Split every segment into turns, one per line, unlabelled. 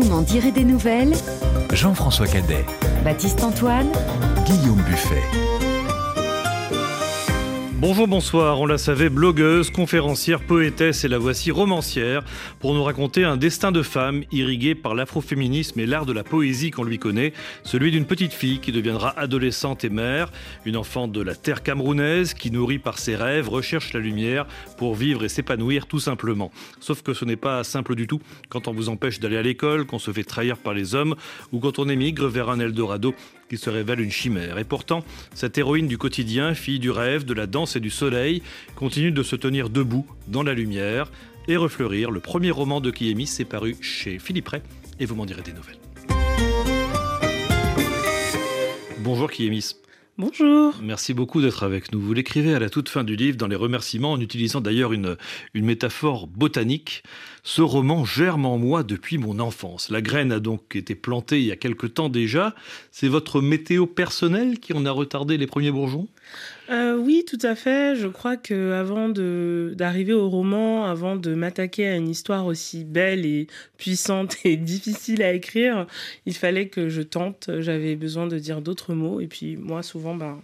Vous m'en direz des nouvelles.
Jean-François Cadet,
Baptiste Antoine.
Guillaume Buffet.
Bonjour, bonsoir, on la savait, blogueuse, conférencière, poétesse et la voici romancière pour nous raconter un destin de femme irrigué par l'afroféminisme et l'art de la poésie qu'on lui connaît, celui d'une petite fille qui deviendra adolescente et mère, une enfant de la terre camerounaise qui, nourrie par ses rêves, recherche la lumière pour vivre et s'épanouir tout simplement. Sauf que ce n'est pas simple du tout quand on vous empêche d'aller à l'école, qu'on se fait trahir par les hommes ou quand on émigre vers un Eldorado qui se révèle une chimère. Et pourtant, cette héroïne du quotidien, fille du rêve, de la danse et du soleil, continue de se tenir debout dans la lumière et refleurir. Le premier roman de Kiemis est paru chez Philippe Ray et vous m'en direz des nouvelles. Bonjour Kiemis. Merci beaucoup d'être avec nous. Vous l'écrivez à la toute fin du livre, dans les remerciements, en utilisant d'ailleurs une, une métaphore botanique. Ce roman germe en moi depuis mon enfance. La graine a donc été plantée il y a quelque temps déjà. C'est votre météo personnelle qui en a retardé les premiers bourgeons?
Euh, Oui, tout à fait. Je crois que avant d'arriver au roman, avant de m'attaquer à une histoire aussi belle et puissante et difficile à écrire, il fallait que je tente. J'avais besoin de dire d'autres mots. Et puis moi, souvent, ben,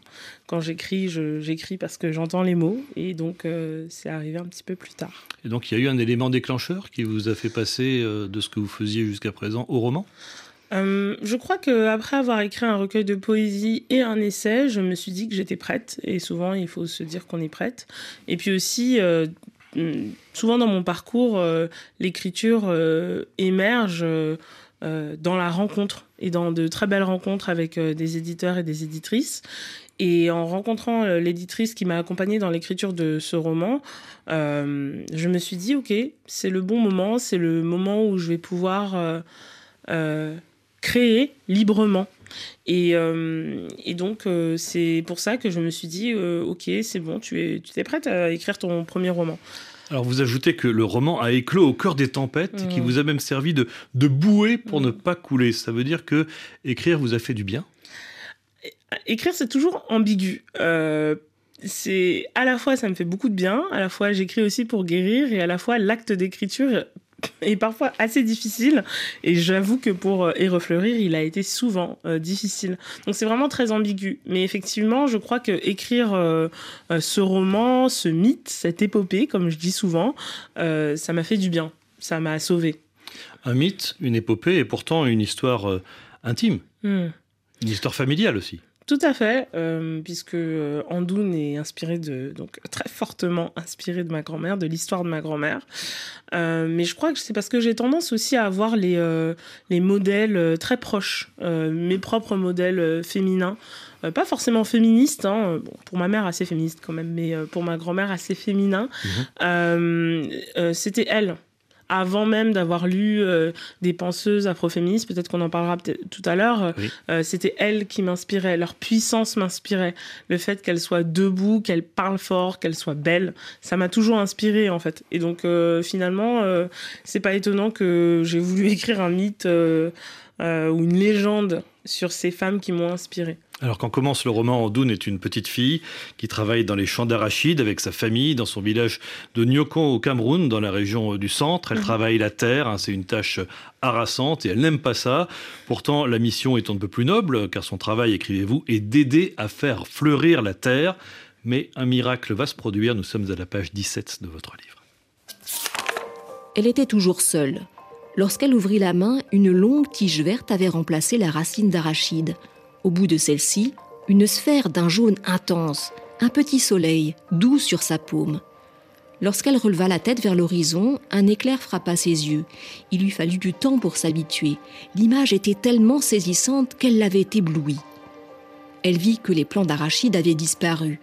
quand j'écris, j'écris parce que j'entends les mots. Et donc, euh, c'est arrivé un petit peu plus tard.
Et donc, il y a eu un élément déclencheur qui vous a fait passer euh, de ce que vous faisiez jusqu'à présent au roman?
Euh, je crois qu'après avoir écrit un recueil de poésie et un essai, je me suis dit que j'étais prête. Et souvent, il faut se dire qu'on est prête. Et puis aussi, euh, souvent dans mon parcours, l'écriture émerge dans la rencontre et dans de très belles rencontres avec des éditeurs et des éditrices. Et en rencontrant euh, l'éditrice qui m'a accompagnée dans l'écriture de ce roman, euh, je me suis dit, OK, c'est le bon moment, c'est le moment où je vais pouvoir euh, créer librement. Et, et donc, c'est pour ça que je me suis dit, OK, c'est bon, tu es, tu es prête à écrire ton premier roman.
Alors vous ajoutez que le roman a éclos au cœur des tempêtes, qui mmh. vous a même servi de, de bouée pour ne mmh. pas couler. Ça veut dire que écrire vous a fait du bien?
Écrire, c'est toujours ambigu. Euh, c'est à la fois ça me fait beaucoup de bien, à la fois j'écris aussi pour guérir et à la fois l'acte d'écriture est parfois assez difficile et j'avoue que pour Érefleurir, il a été souvent euh, difficile. Donc c'est vraiment très ambigu. Mais effectivement, je crois que écrire euh, ce roman, ce mythe, cette épopée, comme je dis souvent, ça m'a fait du bien. Ça m'a sauvé.
Un mythe, une épopée et pourtant une histoire intime. Hmm. Une histoire familiale aussi.
Tout à fait, euh, puisque euh, Andoun est inspiré de, donc très fortement inspiré de ma grand-mère, de l'histoire de ma grand-mère. Euh, mais je crois que c'est parce que j'ai tendance aussi à avoir les, les modèles très proches, mes propres modèles féminins. pas forcément féministes, hein, bon, pour ma mère assez féministe quand même, mais pour ma grand-mère assez féminin. Mhm. C'était elle avant même d'avoir lu euh, des penseuses afroféministes, peut-être qu'on en parlera tout à l'heure, euh, c'était elles qui m'inspiraient, leur puissance m'inspirait. Le fait qu'elles soient debout, qu'elles parlent fort, qu'elles soient belles, ça m'a toujours inspiré en fait. Et donc euh, finalement, c'est pas étonnant que j'ai voulu écrire un mythe ou une légende sur ces femmes qui m'ont inspirée.
Alors quand commence le roman, Andoun est une petite fille qui travaille dans les champs d'arachides avec sa famille dans son village de Nyokon au Cameroun, dans la région du centre. Elle mhm. travaille la terre, hein, c'est une tâche harassante et elle n'aime pas ça. Pourtant, la mission est un peu plus noble car son travail, écrivez-vous, est d'aider à faire fleurir la terre. Mais un miracle va se produire, nous sommes à la page 17 de votre livre.
Elle était toujours seule. Lorsqu'elle ouvrit la main, une longue tige verte avait remplacé la racine d'arachide. Au bout de celle-ci, une sphère d'un jaune intense, un petit soleil, doux sur sa paume. Lorsqu'elle releva la tête vers l'horizon, un éclair frappa ses yeux. Il lui fallut du temps pour s'habituer. L'image était tellement saisissante qu'elle l'avait éblouie. Elle vit que les plants d'arachide avaient disparu.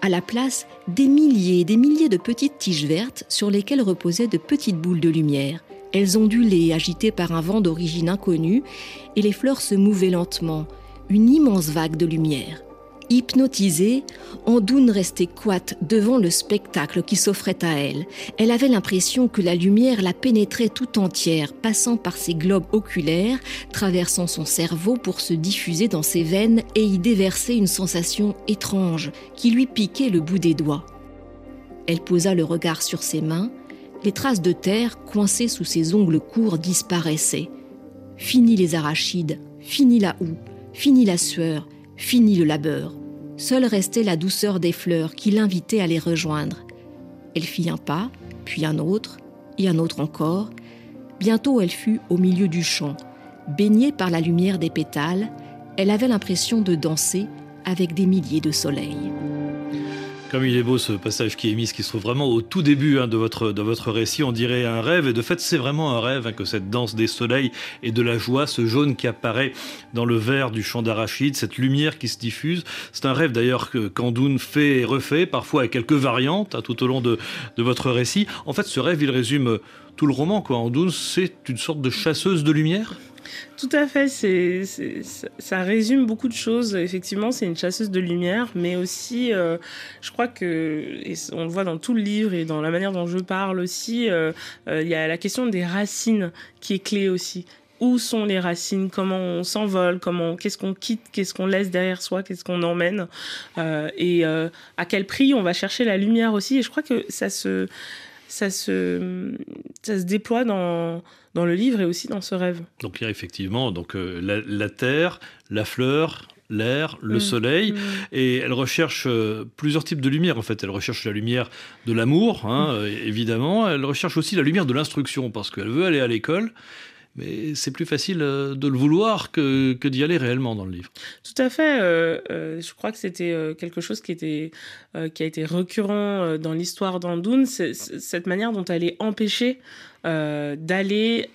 À la place, des milliers et des milliers de petites tiges vertes sur lesquelles reposaient de petites boules de lumière. Elles ondulaient, agitées par un vent d'origine inconnue, et les fleurs se mouvaient lentement, une immense vague de lumière. Hypnotisée, Andoun restait coite devant le spectacle qui s'offrait à elle. Elle avait l'impression que la lumière la pénétrait tout entière, passant par ses globes oculaires, traversant son cerveau pour se diffuser dans ses veines et y déverser une sensation étrange qui lui piquait le bout des doigts. Elle posa le regard sur ses mains, les traces de terre coincées sous ses ongles courts disparaissaient. Fini les arachides, fini la houe, fini la sueur, fini le labeur. Seule restait la douceur des fleurs qui l'invitaient à les rejoindre. Elle fit un pas, puis un autre, et un autre encore. Bientôt elle fut au milieu du champ. Baignée par la lumière des pétales, elle avait l'impression de danser avec des milliers de soleils.
Comme il est beau ce passage qui est mis, qui se trouve vraiment au tout début hein, de, votre, de votre récit, on dirait un rêve, et de fait c'est vraiment un rêve hein, que cette danse des soleils et de la joie, ce jaune qui apparaît dans le vert du champ d'arachide, cette lumière qui se diffuse. C'est un rêve d'ailleurs que Kandoun fait et refait, parfois avec quelques variantes hein, tout au long de, de votre récit. En fait ce rêve il résume tout le roman. Quoi. Andoun, c'est une sorte de chasseuse de lumière
tout à fait, ça résume beaucoup de choses. Effectivement, c'est une chasseuse de lumière, mais aussi, euh, je crois que, et on le voit dans tout le livre et dans la manière dont je parle aussi, euh, euh, il y a la question des racines qui est clé aussi. Où sont les racines? Comment on s'envole? Comment Qu'est-ce qu'on quitte? Qu'est-ce qu'on laisse derrière soi? Qu'est-ce qu'on emmène? Et à quel prix on va chercher la lumière aussi? Et je crois que ça se ça se, ça se déploie dans, dans le livre et aussi dans ce rêve.
Donc il y a effectivement donc, euh, la, terre, la fleur, l'air, le mm. soleil, mm. et elle recherche euh, plusieurs types de lumière en fait. Elle recherche la lumière de l'amour, hein, euh, évidemment. Elle recherche aussi la lumière de l'instruction parce qu'elle veut aller à l'école, mais c'est plus facile euh, de le vouloir que, d'y aller réellement dans le livre.
Tout à fait. Euh, euh, je crois que c'était quelque chose qui, a été récurrent dans l'histoire d'Andoun, cette manière dont elle est empêchée d'aller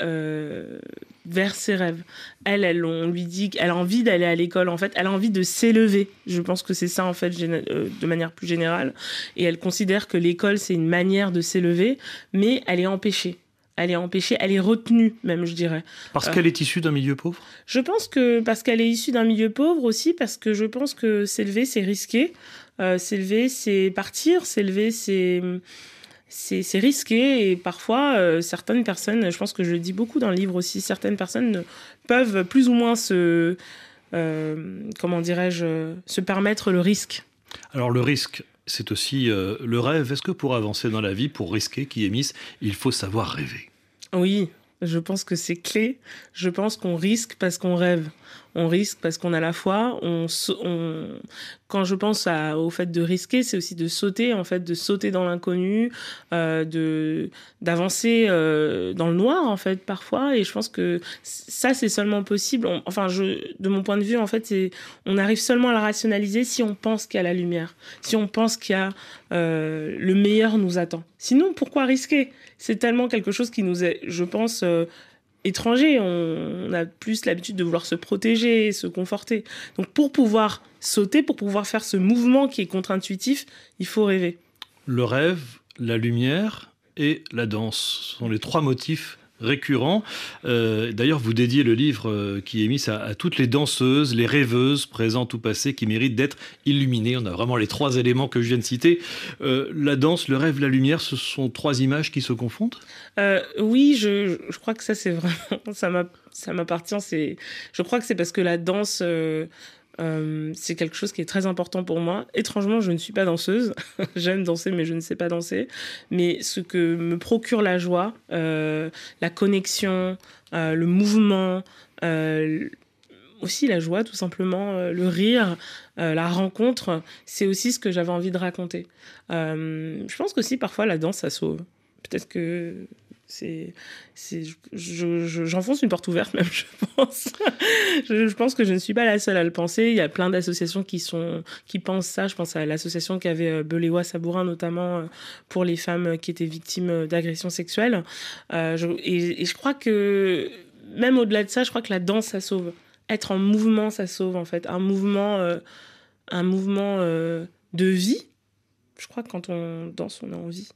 vers ses rêves. Elle, on lui dit qu'elle a envie d'aller à l'école, en fait, elle a envie de s'élever. Je pense que c'est ça, en fait, de manière plus générale. Et elle considère que l'école, c'est une manière de s'élever, mais elle est empêchée elle est empêchée, elle est retenue même, je dirais.
Parce qu'elle est issue d'un milieu pauvre?
Je pense que parce qu'elle est issue d'un milieu pauvre aussi, parce que je pense que s'élever, c'est risqué. Euh, s'élever, c'est partir. S'élever, c'est c'est risqué et parfois euh, certaines personnes, je pense que je le dis beaucoup dans le livre aussi, certaines personnes peuvent plus ou moins se, euh, comment dirais-je, se permettre le risque.
Alors le risque, c'est aussi euh, le rêve. Est-ce que pour avancer dans la vie, pour risquer, qui émisse, il faut savoir rêver?
Oui, je pense que c'est clé. Je pense qu'on risque parce qu'on rêve on risque parce qu'on a la foi. On, quand je pense au fait de risquer, c'est aussi de sauter, en fait, de sauter dans l'inconnu, euh, de d'avancer euh, dans le noir, en fait, parfois. Et je pense que ça, c'est seulement possible. enfin, je, de mon point de vue, en fait, on arrive seulement à la rationaliser si on pense qu'il y a la lumière, si on pense qu'il y a euh, le meilleur nous attend. Sinon, pourquoi risquer? C'est tellement quelque chose qui nous est, je pense étranger. On, a plus l'habitude de vouloir se protéger, se conforter. Donc pour pouvoir sauter, pour pouvoir faire ce mouvement qui est contre-intuitif, il faut rêver.
Le rêve, la lumière et la danse sont les trois motifs récurrent. Euh, d'ailleurs, vous dédiez le livre euh, qui est mis à, toutes les danseuses, les rêveuses, présentes ou passées, qui méritent d'être illuminées. On a vraiment les trois éléments que je viens de citer. Euh, la danse, le rêve, la lumière, ce sont trois images qui se confondent
Oui, je, je, crois que ça, c'est vraiment... Ça m'appartient. Je crois que c'est parce que la danse euh, c'est quelque chose qui est très important pour moi. Étrangement, je ne suis pas danseuse. J'aime danser, mais je ne sais pas danser. Mais ce que me procure la joie, euh, la connexion, euh, le mouvement, aussi la joie, tout simplement, le rire, la rencontre, c'est aussi ce que j'avais envie de raconter. je pense qu'aussi, parfois, la danse, ça sauve. Peut-être que c'est, c'est, j'enfonce une porte ouverte même, je pense. je, pense que je ne suis pas la seule à le penser. Il y a plein d'associations qui sont, qui pensent ça. Je pense à l'association qui avait euh, Belewa Sabourin notamment euh, pour les femmes qui étaient victimes d'agressions sexuelles. Euh, et, je crois que même au-delà de ça, je crois que la danse ça sauve. Être en mouvement, ça sauve en fait. Un mouvement, un mouvement de vie. Je crois que quand on danse, on a envie.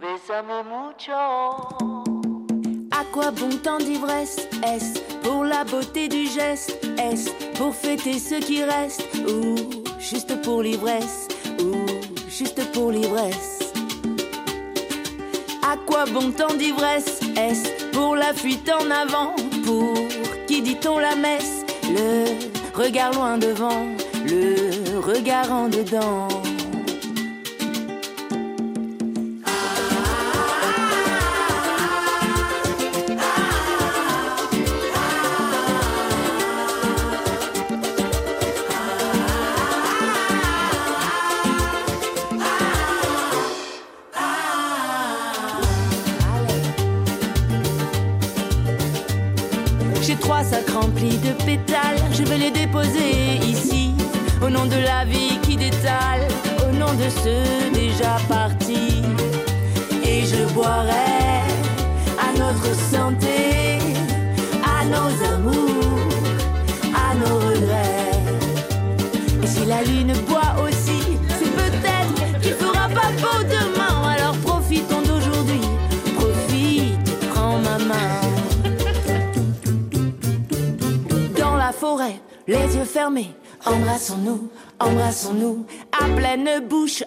Bésame mucho. À quoi bon tant d'ivresse? Est-ce pour la beauté du geste? Est-ce pour fêter ce qui reste? Ou juste pour l'ivresse? Ou juste pour l'ivresse? À quoi bon tant d'ivresse? Est-ce pour la fuite en avant? Pour qui dit-on la messe? Le regard loin devant Le regard en dedans déjà partis. Et je boirai à notre santé, à nos amours, à nos regrets. Et si la lune boit aussi, c'est peut-être qu'il fera pas beau demain. Alors profitons d'aujourd'hui, profite, prends ma main. dans la forêt, les yeux fermés. Embrassons-nous, embrassons-nous, à pleine bouche,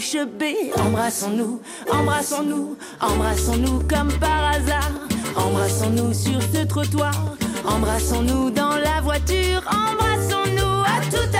à bée. Embrassons-nous, embrassons-nous, embrassons-nous comme par hasard. Embrassons-nous sur ce trottoir, embrassons-nous dans la voiture, embrassons-nous à toute allure,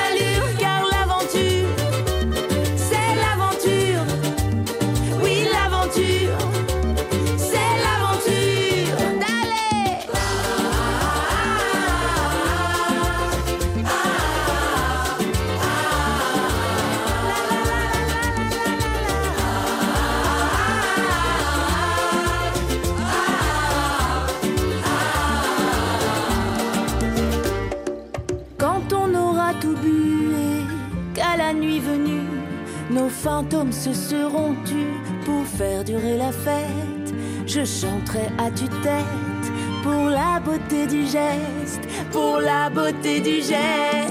se seront tus pour faire durer la fête. Je chanterai à tue-tête pour la beauté du geste, pour la beauté du geste.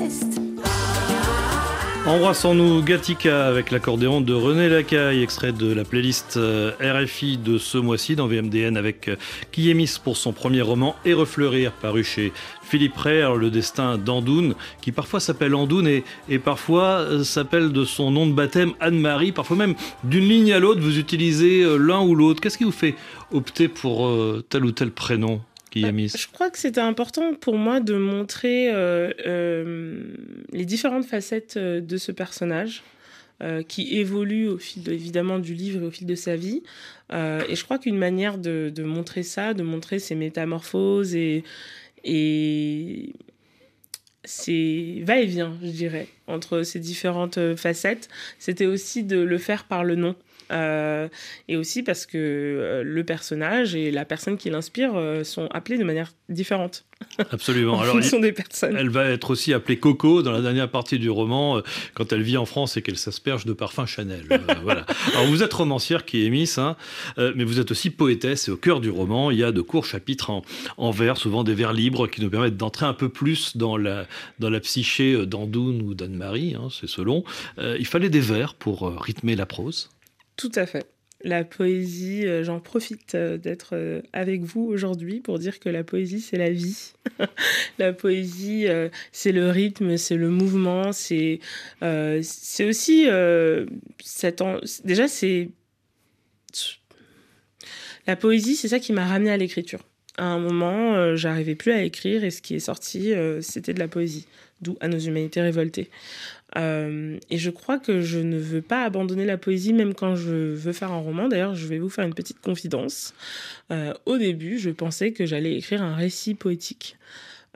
Embrassons-nous Gatika avec l'accordéon de René Lacaille, extrait de la playlist euh, RFI de ce mois-ci dans VMDN avec euh, Kiemis pour son premier roman Et refleurir, paru chez Philippe Reyre, le destin d'Andoun, qui parfois s'appelle Andoun et, parfois euh, s'appelle de son nom de baptême Anne-Marie, parfois même d'une ligne à l'autre, vous utilisez l'un ou l'autre. Qu'est-ce qui vous fait opter pour tel ou tel prénom?
Je crois que c'était important pour moi de montrer euh, euh, les différentes facettes euh, de ce personnage. euh, qui évolue au fil de- évidemment du livre et au fil de sa vie. Et je crois qu'une manière de, de montrer ça, de montrer ses métamorphoses et, et ses va-et-vient, je dirais, entre ces différentes facettes, c'était aussi de le faire par le nom. Euh, et aussi parce que euh, le personnage et la personne qui l'inspire euh, sont appelés de manière différente
Absolument.
en
Alors,
fonction des personnes.
Elle va être aussi appelée Coco dans la dernière partie du roman quand elle vit en France et qu'elle s'asperge de parfum Chanel. Euh, voilà. Alors vous êtes romancière qui Miss, hein, euh, mais vous êtes aussi poétesse et au cœur du roman il y a de courts chapitres en, en vers, souvent des vers libres qui nous permettent d'entrer un peu plus dans la dans la psyché euh, d'Andoun ou d'Anne-Marie, hein, c'est selon. Euh, il fallait des vers pour rythmer la prose.
Tout à fait. La poésie, euh, j'en profite euh, d'être euh, avec vous aujourd'hui pour dire que la poésie, c'est la vie. la poésie, c'est le rythme, c'est le mouvement, c'est aussi cet en- déjà c'est la poésie, c'est ça qui m'a ramené à l'écriture. À un moment, j'arrivais plus à écrire et ce qui est sorti, c'était de la poésie, d'où à nos humanités révoltées. Euh, et je crois que je ne veux pas abandonner la poésie même quand je veux faire un roman. D'ailleurs, je vais vous faire une petite confidence. Euh, au début, je pensais que j'allais écrire un récit poétique.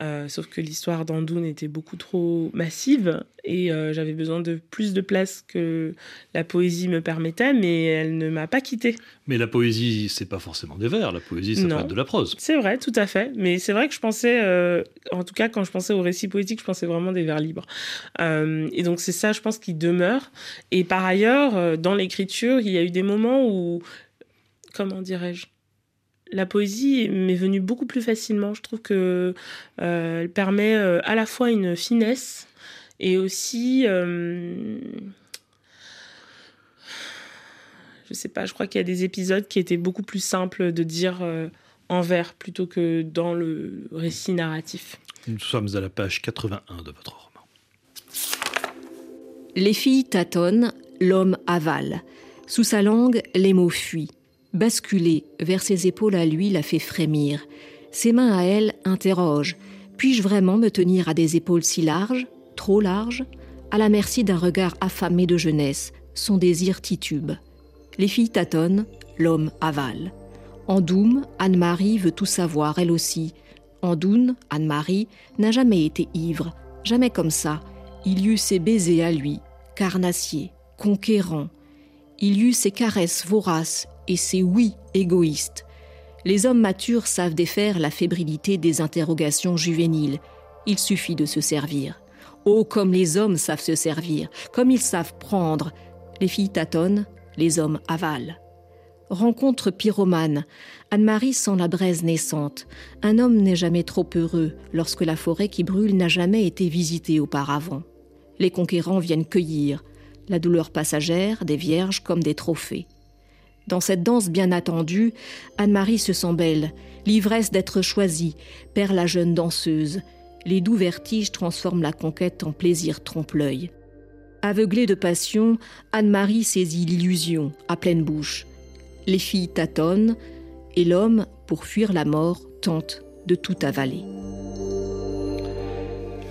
Euh, sauf que l'histoire d'Andoun était beaucoup trop massive et euh, j'avais besoin de plus de place que la poésie me permettait, mais elle ne m'a pas quittée.
Mais la poésie, c'est pas forcément des vers. La poésie, ça
Non.
peut être de la prose.
C'est vrai, tout à fait. Mais c'est vrai que je pensais, euh, en tout cas, quand je pensais au récit poétique, je pensais vraiment des vers libres. Et donc, c'est ça, je pense, qui demeure. Et par ailleurs, dans l'écriture, il y a eu des moments où, comment dirais-je, la poésie m'est venue beaucoup plus facilement. Je trouve que euh, elle permet euh, à la fois une finesse et aussi. euh, je sais pas, je crois qu'il y a des épisodes qui étaient beaucoup plus simples de dire en vers plutôt que dans le récit narratif.
Nous sommes à la page 81 de votre roman.
Les filles tâtonnent, l'homme avale. Sous sa langue, les mots fuient. Basculer vers ses épaules à lui la fait frémir. Ses mains à elle interrogent. Puis-je vraiment me tenir à des épaules si larges, trop larges, à la merci d'un regard affamé de jeunesse, son désir titube Les filles tâtonnent, l'homme avale. En Doum, Anne-Marie veut tout savoir, elle aussi. En Doun, Anne-Marie n'a jamais été ivre, jamais comme ça. Il y eut ses baisers à lui, carnassiers, conquérants. Il y eut ses caresses voraces et ses oui égoïstes. Les hommes matures savent défaire la fébrilité des interrogations juvéniles. Il suffit de se servir. Oh, comme les hommes savent se servir, comme ils savent prendre. Les filles tâtonnent, les hommes avalent. Rencontre pyromane. Anne-Marie sent la braise naissante. Un homme n'est jamais trop heureux lorsque la forêt qui brûle n'a jamais été visitée auparavant. Les conquérants viennent cueillir, la douleur passagère des vierges comme des trophées. Dans cette danse bien attendue, Anne-Marie se sent belle, l'ivresse d'être choisie, perd la jeune danseuse. Les doux vertiges transforment la conquête en plaisir trompe-l'œil. Aveuglée de passion, Anne-Marie saisit l'illusion à pleine bouche. Les filles tâtonnent et l'homme, pour fuir la mort, tente de tout avaler.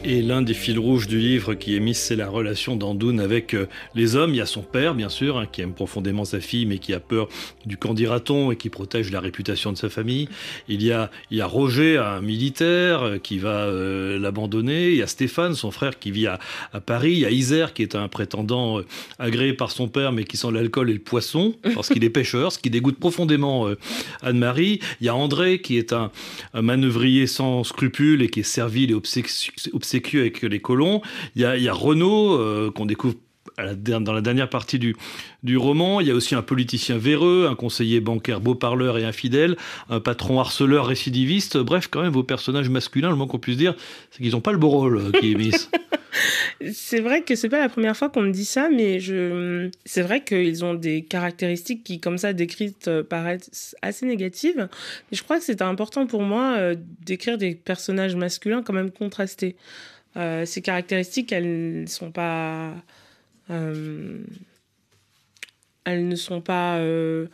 Et l'un des fils rouges du livre qui est mis, c'est la relation d'Andoun avec euh, les hommes. Il y a son père, bien sûr, hein, qui aime profondément sa fille, mais qui a peur du candidaton et qui protège la réputation de sa famille. Il y a, il y a Roger, un militaire, euh, qui va euh, l'abandonner. Il y a Stéphane, son frère, qui vit à, à, Paris. Il y a Isère, qui est un prétendant agréé par son père, mais qui sent l'alcool et le poisson, parce qu'il est pêcheur, ce qui dégoûte profondément Anne-Marie. Il y a André, qui est un, un manœuvrier sans scrupules et qui est servile et obséquieux avec les colons. Il y a, il Renaud, euh, qu'on découvre dans la dernière partie du, du roman. Il y a aussi un politicien véreux, un conseiller bancaire beau parleur et infidèle, un patron harceleur récidiviste. Bref, quand même, vos personnages masculins, le moins qu'on puisse dire, c'est qu'ils n'ont pas le beau rôle euh, qui est
c'est vrai que c'est pas la première fois qu'on me dit ça, mais je... c'est vrai qu'ils ont des caractéristiques qui, comme ça, décrites, euh, paraissent assez négatives. Mais je crois que c'est important pour moi d'écrire des personnages masculins quand même contrastés. Euh, ces caractéristiques, elles ne sont pas. Euh, elles ne sont pas. Euh,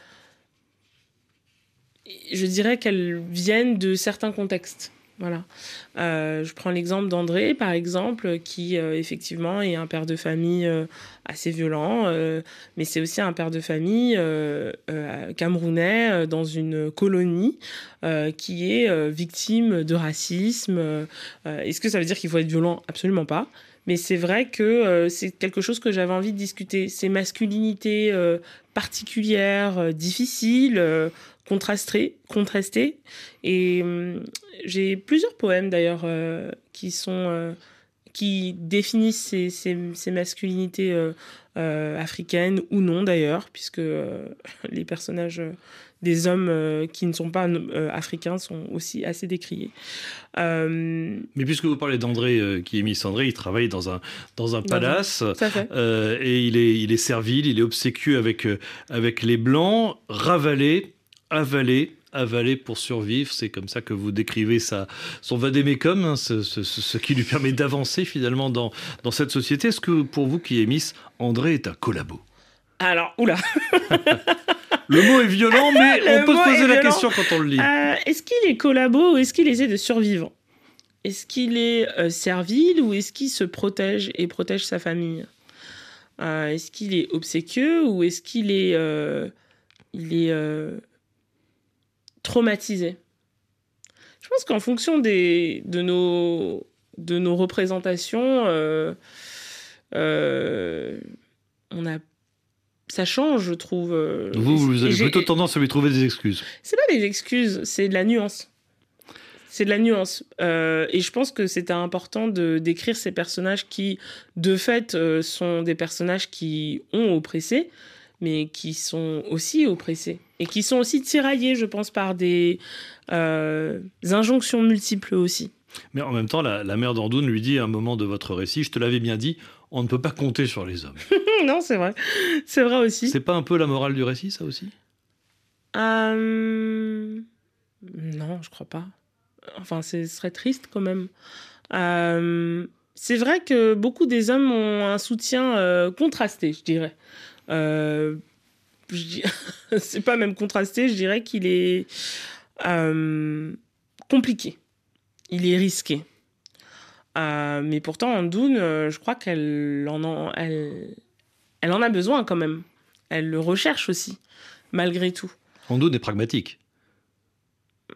je dirais qu'elles viennent de certains contextes. Voilà. Euh, je prends l'exemple d'André, par exemple, qui effectivement est un père de famille assez violent, mais c'est aussi un père de famille camerounais dans une colonie qui est victime de racisme. Est-ce que ça veut dire qu'il faut être violent? Absolument pas. Mais c'est vrai que c'est quelque chose que j'avais envie de discuter. Ces masculinités particulières, difficiles, contrasté, contrasté. Et hum, j'ai plusieurs poèmes d'ailleurs euh, qui sont euh, qui définissent ces, ces, masculinités euh, africaines ou non d'ailleurs, puisque les personnages des hommes qui ne sont pas africains sont aussi assez décriés.
Mais puisque vous parlez d'André, qui est Miss André, il travaille dans un, dans un palace et il est, il est servile, il est obséquieux avec, avec les Blancs, ravalé avaler avaler pour survivre. C'est comme ça que vous décrivez sa, son vadémécum, hein, ce, ce, qui lui permet d'avancer finalement dans, dans cette société. Est-ce que pour vous qui est Miss, André est un collabo?
Alors, oula
Le mot est violent, mais on peut se poser la question quand on le lit.
Euh, est-ce qu'il est collabo ou est-ce qu'il essaie de survivre? Est-ce qu'il est, euh, servile ou est-ce qu'il se protège et protège sa famille? Euh, Est-ce qu'il est obséquieux ou est-ce qu'il est... il est traumatisé? Je pense qu'en fonction des, de, nos, de nos représentations, on a ça change, je trouve. Euh,
vous, vous avez plutôt tendance à lui trouver des excuses.
C'est pas des excuses, c'est de la nuance. C'est de la nuance. et je pense que c'était important de d'écrire ces personnages qui, de fait, sont des personnages qui ont oppressé, mais qui sont aussi oppressés et qui sont aussi tiraillés, je pense, par des euh, injonctions multiples aussi.
Mais en même temps, la, mère d'Andoun lui dit à un moment de votre récit, je te l'avais bien dit, on ne peut pas compter sur les hommes.
non, c'est vrai. C'est vrai aussi.
C'est pas un peu la morale du récit, ça aussi?
Euh, Non, je crois pas. Enfin, ce serait triste quand même. Euh, C'est vrai que beaucoup des hommes ont un soutien euh, contrasté, je dirais. Je C'est pas même contrasté, je dirais qu'il est compliqué. Il est risqué. Euh, mais pourtant, Andoun, euh, je crois qu'elle en, en- elle, elle en a besoin quand même. Elle le recherche aussi, malgré tout.
Andoun est pragmatique.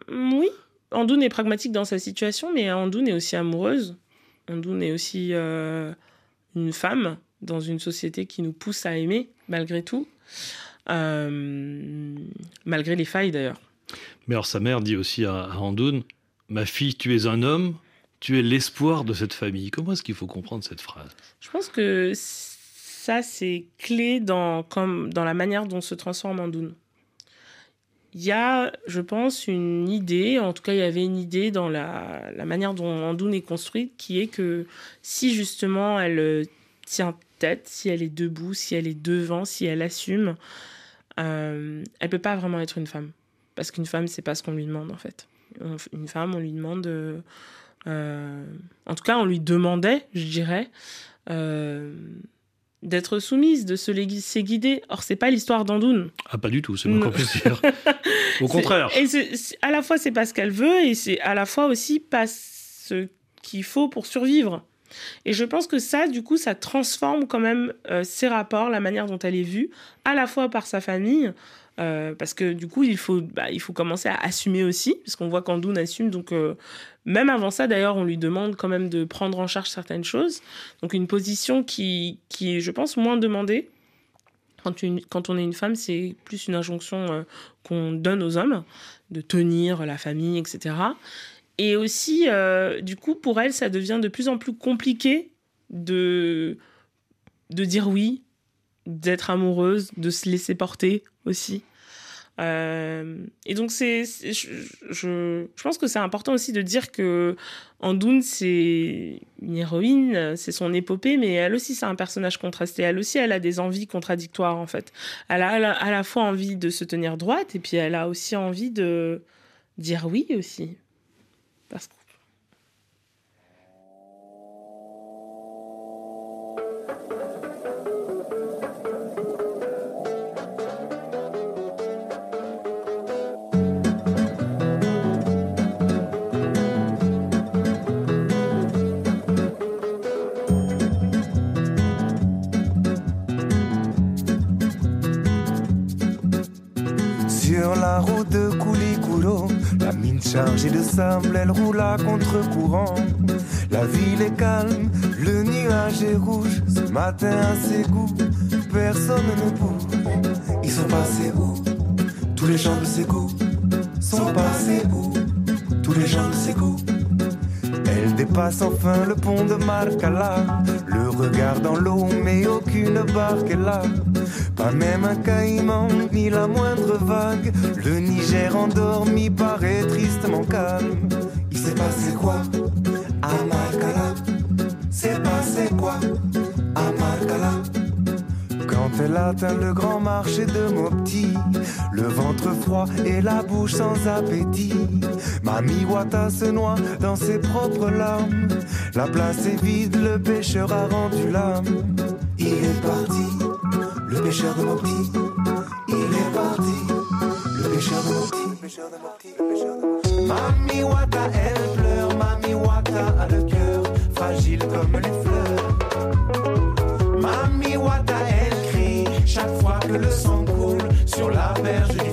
Mm, Oui, Andoun est pragmatique dans sa situation, mais Andoun est aussi amoureuse. Andoun est aussi euh, une femme dans une société qui nous pousse à aimer, malgré tout. Euh, malgré les failles, d'ailleurs.
Mais alors sa mère dit aussi à, à Andoun, ma fille, tu es un homme, tu es l'espoir de cette famille. Comment est-ce qu'il faut comprendre cette phrase?
Je pense que ça, c'est clé dans, comme, dans la manière dont se transforme Andoun. Il y a, je pense, une idée, en tout cas, il y avait une idée dans la, la manière dont Andoun est construite, qui est que si justement elle euh, tient tête, si elle est debout, si elle est devant, si elle assume, euh, elle peut pas vraiment être une femme. Parce qu'une femme, c'est pas ce qu'on lui demande, en fait. Une femme, on lui demande. euh, en tout cas, on lui demandait, je dirais, euh, d'être soumise, de se laisser guider. Or, c'est pas l'histoire d'Andoun.
Ah, pas du tout, c'est plus dire. Au contraire.
Et à la fois, c'est pas ce qu'elle veut, et c'est à la fois aussi pas ce qu'il faut pour survivre. Et je pense que ça, du coup, ça transforme quand même euh, ses rapports, la manière dont elle est vue, à la fois par sa famille, euh, parce que du coup, il faut, bah, il faut commencer à assumer aussi, parce qu'on voit qu'Andoun assume. Donc, euh, même avant ça, d'ailleurs, on lui demande quand même de prendre en charge certaines choses. Donc, une position qui, qui est, je pense, moins demandée. Quand, une- quand on est une femme, c'est plus une injonction euh, qu'on donne aux hommes, de tenir la famille, etc. Et aussi, du coup, pour elle, ça devient de plus en plus compliqué de, de dire oui, d'être amoureuse, de se laisser porter aussi. Euh, et donc, c'est, je, je pense que c'est important aussi de dire que Andoun, c'est une héroïne, c'est son épopée, mais elle aussi, c'est un personnage contrasté. Elle aussi, elle a des envies contradictoires, en fait. Elle a, elle a à la fois envie de se tenir droite, et puis elle a aussi envie de dire oui aussi. Parce que
Route de Koulikoulo, la mine chargée de sable, elle roule à contre-courant. La ville est calme, le nuage est rouge. Ce matin à ses goûts, personne ne bouge. Ils sont passés où? Tous les gens de ses goûts sont passés où? Tous les gens de ses goûts. Elle dépasse enfin le pont de Marcala. Le regard dans l'eau, mais aucune barque est là. Pas même un caïman, ni la moindre vague. Le Niger endormi paraît tristement calme. Il s'est passé quoi? À Marcala C'est passé quoi? À quand elle atteint le grand marché de Mopti, le ventre froid et la bouche sans appétit, Mami Wata se noie dans ses propres larmes. La place est vide, le pêcheur a rendu l'âme. Il est parti, le pêcheur de Mopti. Il est parti, le pêcheur de le pêcheur de le de Mopti. Mami Wata, elle pleure, Mami Wata a le cœur fragile comme les fleurs. Mami Wata, elle crie chaque fois que le sang coule sur la berge du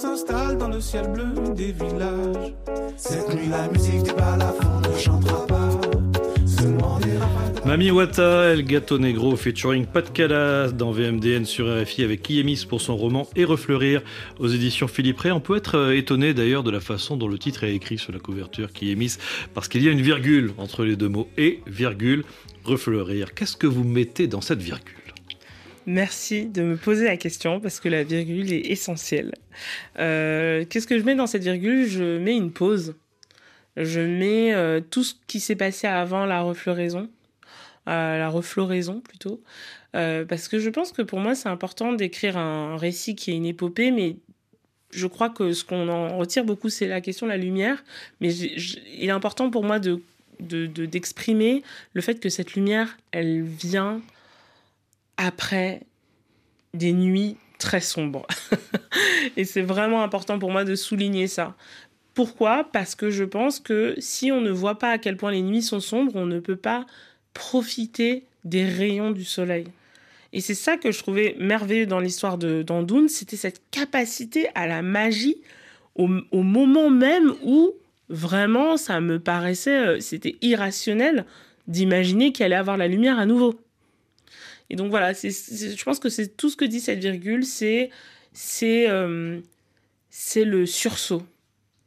s'installe dans le ciel bleu des villages. Cette nuit, musique des balafons ne chantera pas.
Mami Wata, El Gato Negro featuring Pat Callas dans VMDN sur RFI avec Kiemis pour son roman Et refleurir aux éditions Philippe Ray. On peut être euh, étonné d'ailleurs de la façon dont le titre est écrit sur la couverture Kiemis parce qu'il y a une virgule entre les deux mots et virgule refleurir. Qu'est-ce que vous mettez dans cette virgule?
Merci de me poser la question parce que la virgule est essentielle. Euh, Qu'est-ce que je mets dans cette virgule? Je mets une pause. Je mets euh, tout ce qui s'est passé avant la refloraison, euh, la refloraison plutôt, parce que je pense que pour moi c'est important d'écrire un récit qui est une épopée, mais je crois que ce qu'on en retire beaucoup c'est la question de la lumière, mais il est important pour moi de de- de- d'exprimer le fait que cette lumière, elle vient après des nuits très sombres. Et c'est vraiment important pour moi de souligner ça. Pourquoi? Parce que je pense que si on ne voit pas à quel point les nuits sont sombres, on ne peut pas profiter des rayons du soleil. Et c'est ça que je trouvais merveilleux dans l'histoire de d'Andoun, c'était cette capacité à la magie au, au moment même où vraiment ça me paraissait, euh, c'était irrationnel d'imaginer qu'il allait avoir la lumière à nouveau. Et donc voilà, je pense que c'est tout ce que dit cette virgule, c'est, c'est, euh, le sursaut.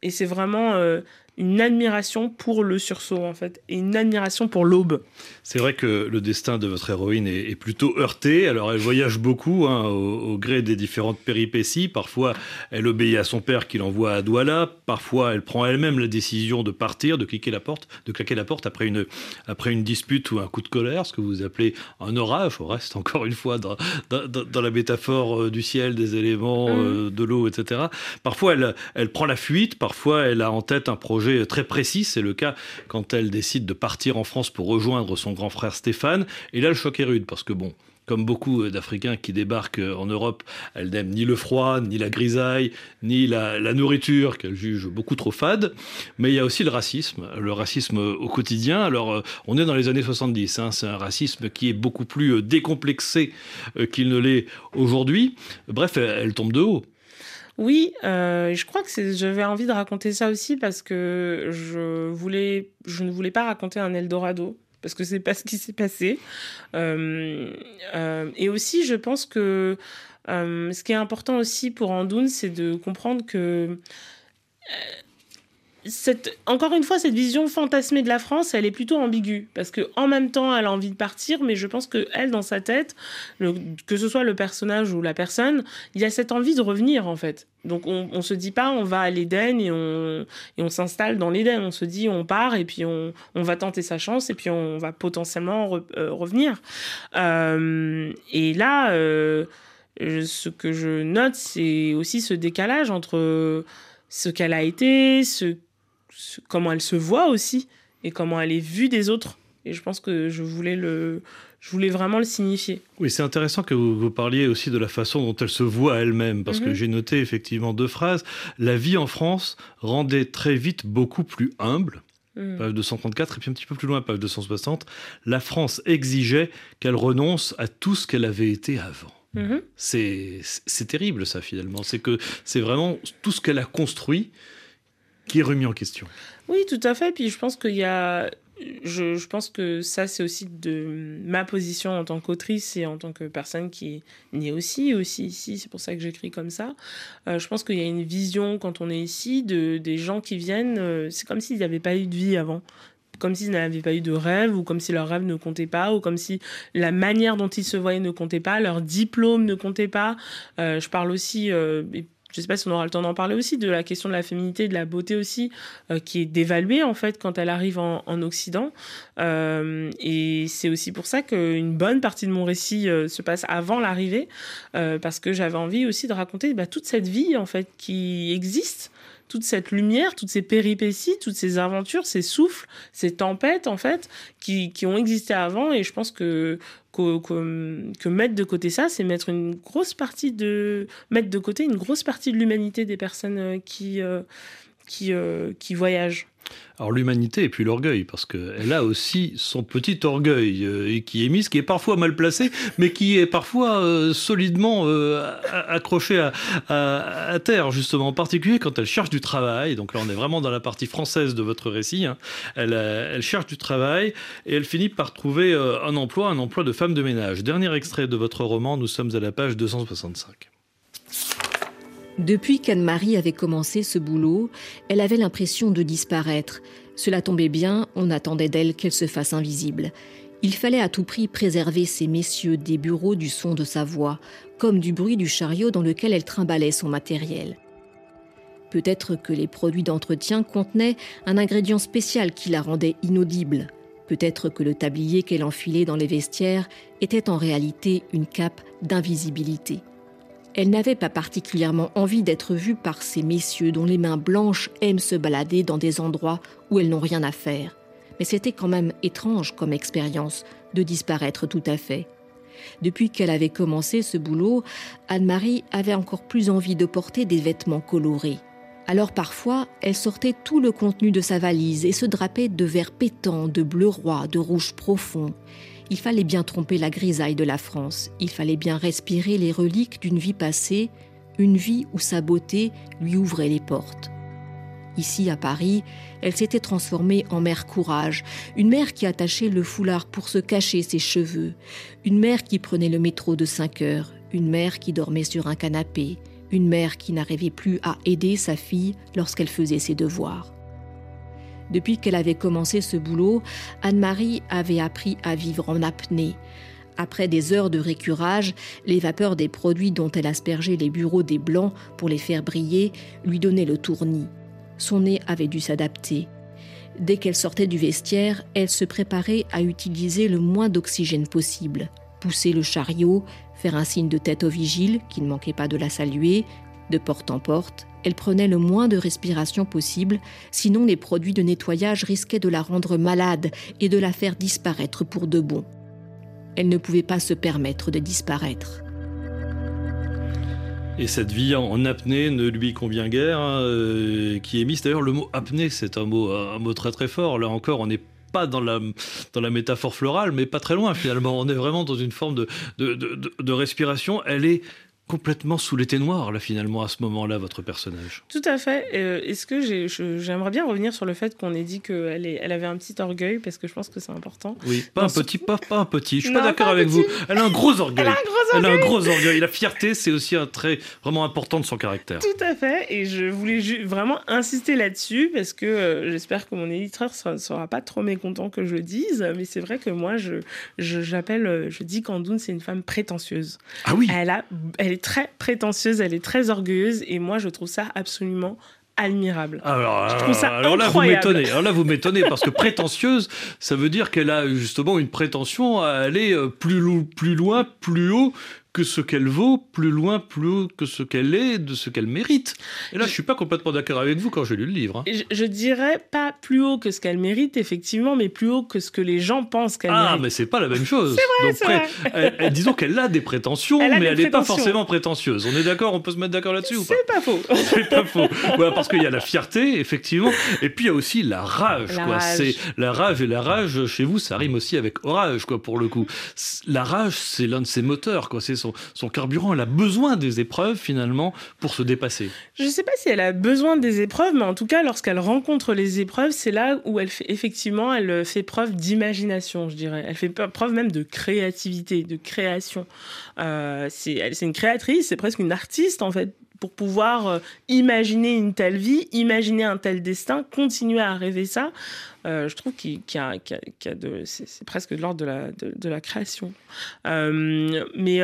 Et c'est vraiment euh, une admiration pour le sursaut, en fait, et une admiration pour l'aube.
C'est vrai que le destin de votre héroïne est, est plutôt heurté. Alors, elle voyage beaucoup hein, au, au gré des différentes péripéties. Parfois, elle obéit à son père qui l'envoie à Douala. Parfois, elle prend elle-même la décision de partir, de cliquer la porte, de claquer la porte après une, après une dispute ou un coup de colère, ce que vous appelez un orage. On reste encore une fois dans, dans, dans- dans la métaphore euh, du ciel, des éléments, euh, de l'eau, etc. Parfois, elle, elle prend la fuite. Parfois, elle a en tête un projet très précis. C'est le cas quand elle décide de partir en France pour rejoindre son grand frère Stéphane. Et là, le choc est rude parce que bon. Comme beaucoup d'Africains qui débarquent en Europe, elle n'aime ni le froid, ni la grisaille, ni la, nourriture qu'elle juge beaucoup trop fade. Mais il y a aussi le racisme, le racisme au quotidien. Alors, euh, on est dans les années 70. hein, c'est un racisme qui est beaucoup plus euh, décomplexé euh, qu'il ne l'est aujourd'hui. Bref, elle tombe de haut.
Oui, euh, je crois que j'avais envie de raconter ça aussi parce que je voulais, je ne voulais pas raconter un Eldorado parce que c'est pas ce qui s'est passé. Euh, euh, et aussi, je pense que ce qui est important aussi pour Andoun, c'est de comprendre que cette, encore une fois, cette vision fantasmée de la France, elle est plutôt ambiguë parce que en même temps, elle a envie de partir, mais je pense que elle, dans sa tête, que ce soit le personnage ou la personne, il y a cette envie de revenir en fait. Donc on, on se dit pas on va à l'Éden et on, et on s'installe dans l'Éden. On se dit on part et puis on, on va tenter sa chance et puis on va potentiellement euh, revenir. Euh, et là, euh, ce que je note, c'est aussi ce décalage entre ce qu'elle a été, ce- comment elle se voit aussi et comment elle est vue des autres. Et je pense que je voulais le, je voulais vraiment le signifier.
Oui, c'est intéressant que vous, vous parliez aussi de la façon dont elle se voit elle-même, parce que
Mhm.
j'ai noté effectivement deux phrases. La vie en France rendait très vite beaucoup plus humble.
Mm.
Page 234, et puis un petit peu plus loin, page 260. La France exigeait qu'elle renonce à tout ce qu'elle avait été avant.
Mhm.
C'est c'est terrible, ça, finalement. C'est que c'est vraiment tout ce qu'elle a construit qui est remis en question.
Oui, tout à fait. Puis je pense qu'il y a. Je, pense que ça, c'est aussi de ma position en tant qu'autrice et en tant que personne qui est née aussi, aussi ici. C'est pour ça que j'écris comme ça. Euh, je pense qu'il y a une vision, quand on est ici, de, des gens qui viennent. euh, c'est comme s'ils n'avaient pas eu de vie avant. Comme s'ils n'avaient pas eu de rêve, ou comme si leur rêve ne comptait pas, ou comme si la manière dont ils se voyaient ne comptait pas, leur diplôme ne comptait pas. Euh, je parle aussi, je sais pas si on aura le temps d'en parler aussi, de la question de la féminité, de la beauté aussi, euh, qui est dévaluée en fait quand elle arrive en, en Occident. Euh, et c'est aussi pour ça qu'une bonne partie de mon récit euh, se passe avant l'arrivée, parce que j'avais envie aussi de raconter bah, toute cette vie en fait qui existe toute cette lumière, toutes ces péripéties, toutes ces aventures, ces souffles, ces tempêtes, en fait, qui, qui ont existé avant. Et je pense que, mettre de côté ça, c'est mettre une grosse partie de, mettre de côté une grosse partie de l'humanité des personnes euh, qui, euh, qui, qui voyage.
Alors l'humanité et puis l'orgueil, parce qu'elle a aussi son petit orgueil euh, qui est mis, qui est parfois mal placé, mais qui est parfois euh, solidement euh, accroché à, terre, justement, en particulier quand elle cherche du travail. Donc là, on est vraiment dans la partie française de votre récit. Hein. Elle, cherche du travail et elle finit par trouver un emploi, un emploi de femme de ménage. Dernier extrait de votre roman, nous sommes à la page 265.
Depuis qu'Anne-Marie avait commencé ce boulot, elle avait l'impression de disparaître. Cela tombait bien, on attendait d'elle qu'elle se fasse invisible. Il fallait à tout prix préserver ces messieurs des bureaux du son de sa voix, comme du bruit du chariot dans lequel elle trimballait son matériel. Peut-être que les produits d'entretien contenaient un ingrédient spécial qui la rendait inaudible. Peut-être que le tablier qu'elle enfilait dans les vestiaires était en réalité une cape d'invisibilité. Elle n'avait pas particulièrement envie d'être vue par ces messieurs dont les mains blanches aiment se balader dans des endroits où elles n'ont rien à faire. Mais c'était quand même étrange comme expérience de disparaître tout à fait. Depuis qu'elle avait commencé ce boulot, Anne-Marie avait encore plus envie de porter des vêtements colorés. Alors parfois, elle sortait tout le contenu de sa valise et se drapait de vert pétant, de bleu roi, de rouge profond. Il fallait bien tromper la grisaille de la France, il fallait bien respirer les reliques d'une vie passée, une vie où sa beauté lui ouvrait les portes. Ici, à Paris, elle s'était transformée en mère courage, une mère qui attachait le foulard pour se cacher ses cheveux, une mère qui prenait le métro de 5 heures, une mère qui dormait sur un canapé, une mère qui n'arrivait plus à aider sa fille lorsqu'elle faisait ses devoirs. Depuis qu'elle avait commencé ce boulot, Anne-Marie avait appris à vivre en apnée. Après des heures de récurage, les vapeurs des produits dont elle aspergeait les bureaux des blancs pour les faire briller lui donnaient le tournis. Son nez avait dû s'adapter. Dès qu'elle sortait du vestiaire, elle se préparait à utiliser le moins d'oxygène possible, pousser le chariot, faire un signe de tête au vigile qui ne manquait pas de la saluer, de porte en porte, elle prenait le moins de respiration possible, sinon les produits de nettoyage risquaient de la rendre malade et de la faire disparaître pour de bon. Elle ne pouvait pas se permettre de disparaître.
Et cette vie en apnée ne lui convient guère, hein, euh, qui est mise. D'ailleurs, le mot apnée, c'est un mot, un mot très très fort. Là encore, on n'est pas dans la, dans la métaphore florale, mais pas très loin finalement. On est vraiment dans une forme de, de, de respiration. Elle est complètement sous l'été noir, là, finalement, à ce moment-là, votre personnage.
Tout à fait. Euh, est-ce que j'aimerais bien revenir sur le fait qu'on ait dit qu'elle elle avait un petit orgueil, parce que je pense que c'est important.
Oui, pas un petit, pas, pas un petit. Je suis pas d'accord avec vous. Elle a un gros orgueil. Elle a un gros orgueil. La fierté, c'est aussi un trait vraiment important de son caractère.
Tout à fait. Et je voulais vraiment insister là-dessus, parce que euh, j'espère que mon éditeur ne sera, pas trop mécontent que je le dise, mais c'est vrai que moi, je j'appelle, je, je dis qu'Andoun, c'est une femme prétentieuse.
Ah oui.
Elle a, elle est très prétentieuse, elle est très orgueilleuse et moi je trouve ça absolument admirable.
Alors, je trouve ça alors là vous m'étonnez. Alors là vous m'étonnez parce que prétentieuse, ça veut dire qu'elle a justement une prétention à aller euh, plus loin, plus haut que ce qu'elle vaut, plus loin, plus haut que ce qu'elle est, de ce qu'elle mérite. Et là, je, suis pas complètement d'accord avec vous quand j'ai lu le livre. Hein.
Je, dirais pas plus haut que ce qu'elle mérite, effectivement, mais plus haut que ce que les gens pensent qu'elle
ah,
mérite.
Ah, mais c'est pas la même chose.
c'est vrai,
vrai. disons qu'elle a des prétentions, mais elle n'est pas forcément prétentieuse. On est d'accord On peut se mettre d'accord là-dessus ou pas?
C'est pas faux.
c'est pas faux. parce qu'il y a la fierté, effectivement, et puis il y a aussi la rage.
La
quoi.
rage.
C'est la rage et la rage chez vous, ça rime aussi avec orage, quoi, pour le coup. La rage, c'est l'un de ses moteurs, quoi. C'est son, carburant. Elle a besoin des épreuves finalement pour se dépasser.
Je ne sais pas si elle a besoin des épreuves, mais en tout cas, lorsqu'elle rencontre les épreuves, c'est là où elle fait effectivement, elle fait preuve d'imagination, je dirais. Elle fait preuve même de créativité, de création. Euh, c'est une créatrice, c'est presque une artiste en fait pour pouvoir euh, imaginer une telle vie, imaginer un tel destin, continuer à rêver ça. Euh, je trouve qu'il y, a, de, c'est presque de l'ordre de la, de, la création. Euh, mais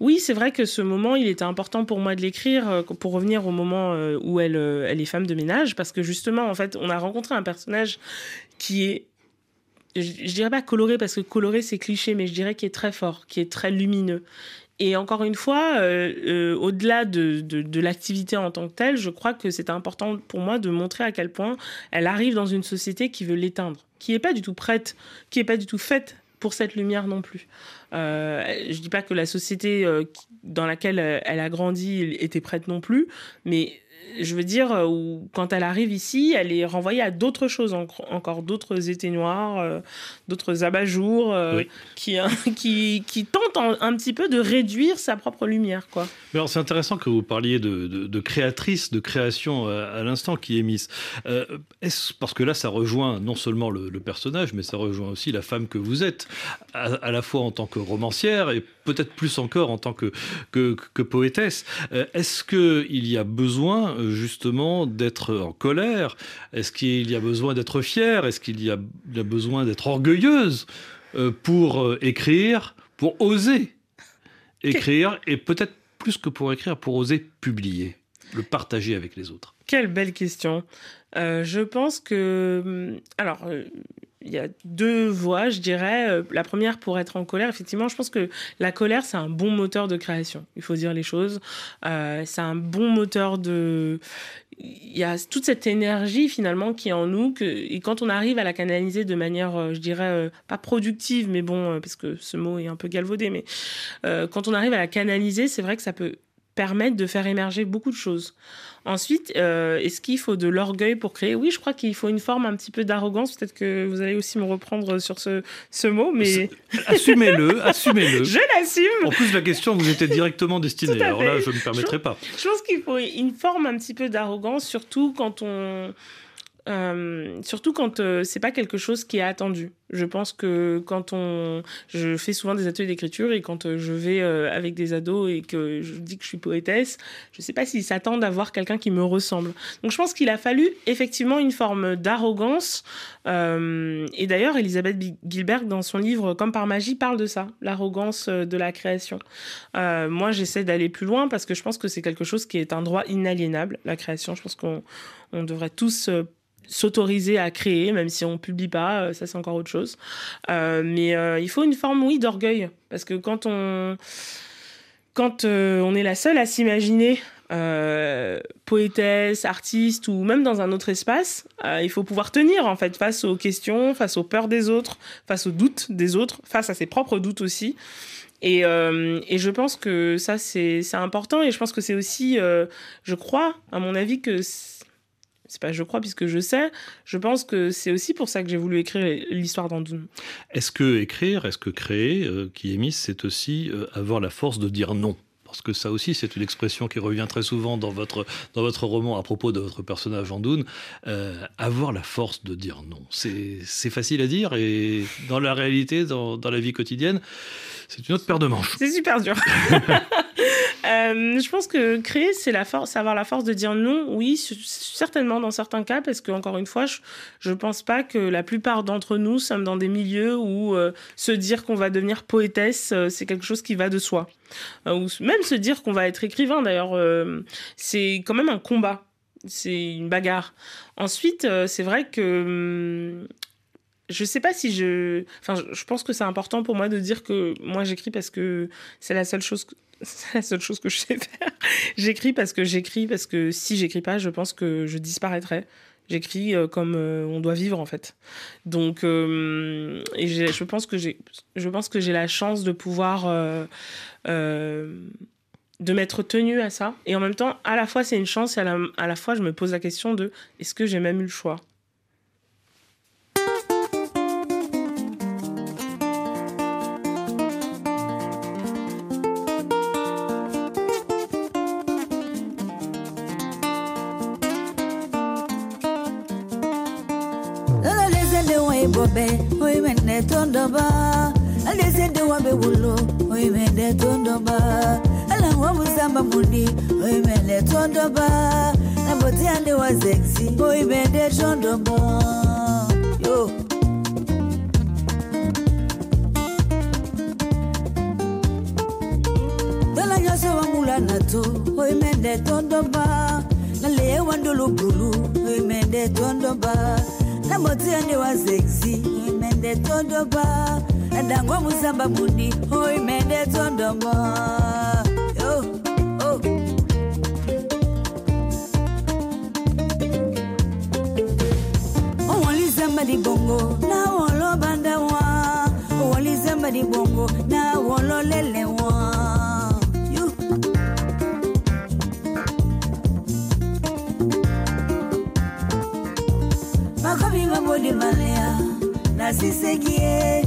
oui, c'est vrai que ce moment, il était important pour moi de l'écrire, pour revenir au moment où elle, elle est femme de ménage, parce que justement, en fait, on a rencontré un personnage qui est je, je dirais pas coloré parce que coloré c'est cliché, mais je dirais qu'il est très fort, qui est très lumineux, et encore une fois, euh, euh, au-delà de, l'activité en tant que telle, je crois que c'est important pour moi de montrer à quel point elle arrive dans une société qui veut l'éteindre, qui n'est pas du tout prête, qui n'est pas du tout faite pour cette lumière non plus. Euh, je dis pas que la société euh, dans laquelle elle a grandi était prête non plus, mais je veux dire, euh, où, quand elle arrive ici, elle est renvoyée à d'autres choses, encore d'autres étés noirs, euh, d'autres abat-jours, euh, qui, qui, qui, tentent un, petit peu de réduire sa propre lumière. Quoi.
Mais alors c'est intéressant que vous parliez de, de, créatrice, de création à, l'instant qui est mise. est parce que là, ça rejoint non seulement le, personnage, mais ça rejoint aussi la femme que vous êtes, à, la fois en tant que romancière et peut-être plus encore en tant que, que, que poétesse. est-ce qu'il y a besoin justement d'être en colère? Est-ce qu'il y a besoin d'être fier Est-ce qu'il y a besoin d'être orgueilleuse euh, pour euh, écrire, pour oser écrire et peut-être plus que pour écrire, pour oser publier, le partager avec les autres?
Quelle belle question. Euh, je pense que... Hum, alors, il y a deux voies, je dirais. Euh, la première, pour être en colère, effectivement, je pense que la colère, c'est un bon moteur de création. Il faut dire les choses. Euh, c'est un bon moteur de... Il y a toute cette énergie finalement qui est en nous et quand on arrive à la canaliser de manière, euh, je dirais, pas productive, mais bon, parce que ce mot est un peu galvaudé, mais quand on arrive à la canaliser, c'est vrai que ça peut permettre de faire émerger beaucoup de choses. Ensuite, euh, est-ce qu'il faut de l'orgueil pour créer? Oui, je crois qu'il faut une forme un petit peu d'arrogance. Peut-être que vous allez aussi me reprendre sur ce, ce mot, mais...
Assumez-le, assumez-le.
je l'assume.
En plus, la question vous était directement destinée. Alors là, je ne me permettrai pas.
Je pense qu'il faut une forme un petit peu d'arrogance, surtout quand on euh, surtout quand euh, c'est pas quelque chose qui est attendu. Je pense que quand on, je fais souvent des ateliers d'écriture et quand euh, je vais avec des ados et que je dis que je suis poétesse, je sais pas s'ils s'attendent à voir quelqu'un qui me ressemble. Donc je pense qu'il a fallu effectivement une forme d'arrogance. et d'ailleurs, Elisabeth Gilbert dans son livre Comme par magie parle de ça, l'arrogance de la création. moi, j'essaie d'aller plus loin parce que je pense que c'est quelque chose qui est un droit inaliénable, la création. Je pense qu'on on devrait tous s'autoriser à créer, même si on publie pas, euh, ça c'est encore autre chose. Euh, mais euh, il faut une forme, oui, d'orgueil, parce que quand on quand on est la seule à s'imaginer poétesse, artiste ou même dans un autre espace, il faut pouvoir tenir en fait face aux questions, face aux peurs des autres, face aux doutes des autres, face à ses propres doutes aussi. Et, et je pense que ça c'est important et je pense que c'est aussi, je crois à mon avis que c'est pas je crois puisque je sais, je pense que c'est aussi pour ça que j'ai voulu écrire l'histoire d'Andoun.
Est-ce que écrire, est-ce que créer, euh, qui est mis, c'est aussi euh, avoir la force de dire non? Parce que ça aussi, c'est une expression qui revient très souvent dans votre, dans votre roman à propos de votre personnage Andoun. Euh, avoir la force de dire non. C'est facile à dire et dans la réalité, dans, dans la vie quotidienne, c'est une autre paire de manches.
C'est super dur. Euh, je pense que créer, c'est avoir la force de dire non, oui, certainement dans certains cas, parce que encore une fois, je ne pense pas que la plupart d'entre nous sommes dans des milieux où euh, se dire qu'on va devenir poétesse, euh, c'est quelque chose qui va de soi. ou même se dire qu'on va être écrivain, d'ailleurs, c'est quand même un combat. C'est une bagarre. Ensuite, c'est vrai que hum, je sais pas si je. Enfin, je pense que c'est important pour moi de dire que moi j'écris parce que c'est la seule chose. Que... C'est la seule chose que je sais faire. j'écris parce que j'écris, parce que si j'écris pas, je pense que je disparaîtrais. J'écris euh, comme euh, on doit vivre en fait. Donc, euh, je pense que j'ai, je pense que j'ai la chance de pouvoir de m'être tenue à ça. Et en même temps, à la fois c'est une chance et à la, à la fois je me pose la question de est-ce que j'ai même eu le choix? be wulu oimende tondoba. Alangwa musamba mudi oimende tondoba. Naboti ande wa zexi oimende tondoba. Yo. Dola nyonso wamula na to oimende tondoba naleye wandolubulu oimende tondoba. Naboti ande wa zexi oimende tondoba ndangwa muzamba mundi hoi mende tondomo oh, oh. owolizamba libongo na wolo bandawa di bongo na wolo lelewa
makomi mabolima lea nasisekie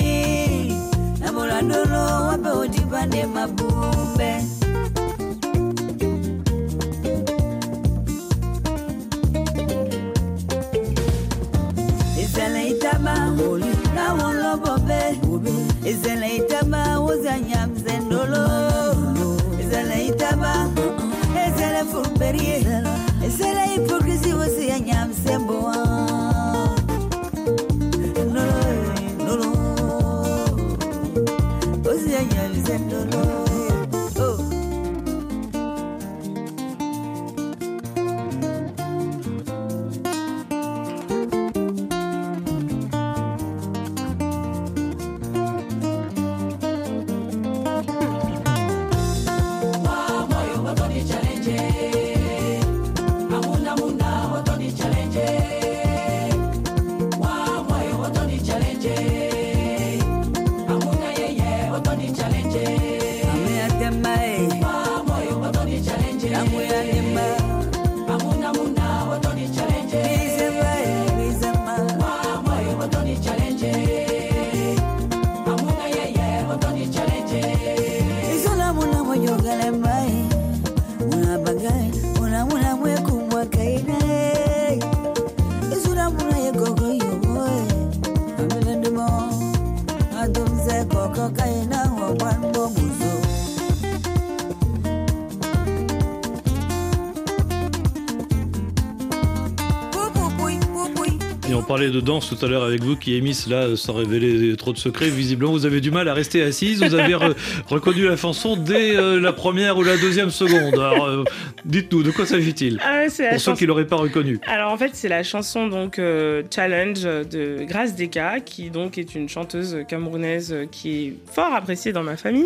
dolo dolo wape udibane mabumbe
Et on parlait de danse tout à l'heure avec vous, qui émisse là, sans révéler trop de secrets. Visiblement, vous avez du mal à rester assise. Vous avez re- reconnu la chanson dès euh, la première ou la deuxième seconde. Alors, euh, dites-nous, de quoi s'agit-il
Ah
Pour ceux
chanson-
qui l'auraient pas reconnu.
Alors en fait, c'est la chanson donc euh, Challenge de Grace Deka, qui donc est une chanteuse camerounaise euh, qui est fort appréciée dans ma famille,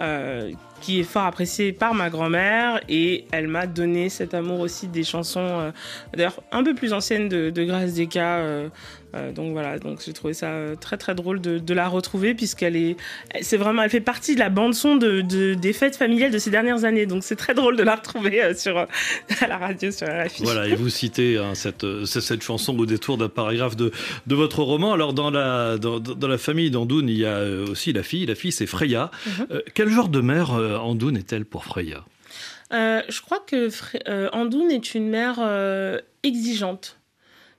euh, qui est fort appréciée par ma grand-mère, et elle m'a donné cet amour aussi des chansons, euh, d'ailleurs un peu plus anciennes de, de Grace Deka. euh, euh, donc voilà, donc j'ai trouvé ça euh, très très drôle de, de la retrouver puisqu'elle est, c'est vraiment, elle fait partie de la bande son de, de- des fêtes familiales de ces dernières années. Donc c'est très drôle de la retrouver euh, sur euh, à la radio sur RFI.
Voilà, et vous citez hein, cette, cette chanson au détour d'un paragraphe de, de votre roman. Alors, dans la, dans, dans la famille d'Andoun, il y a aussi la fille. La fille, c'est Freya.
Mhm.
Quel genre de mère Andoun est-elle pour Freya?
Je crois que Andoun est une mère exigeante.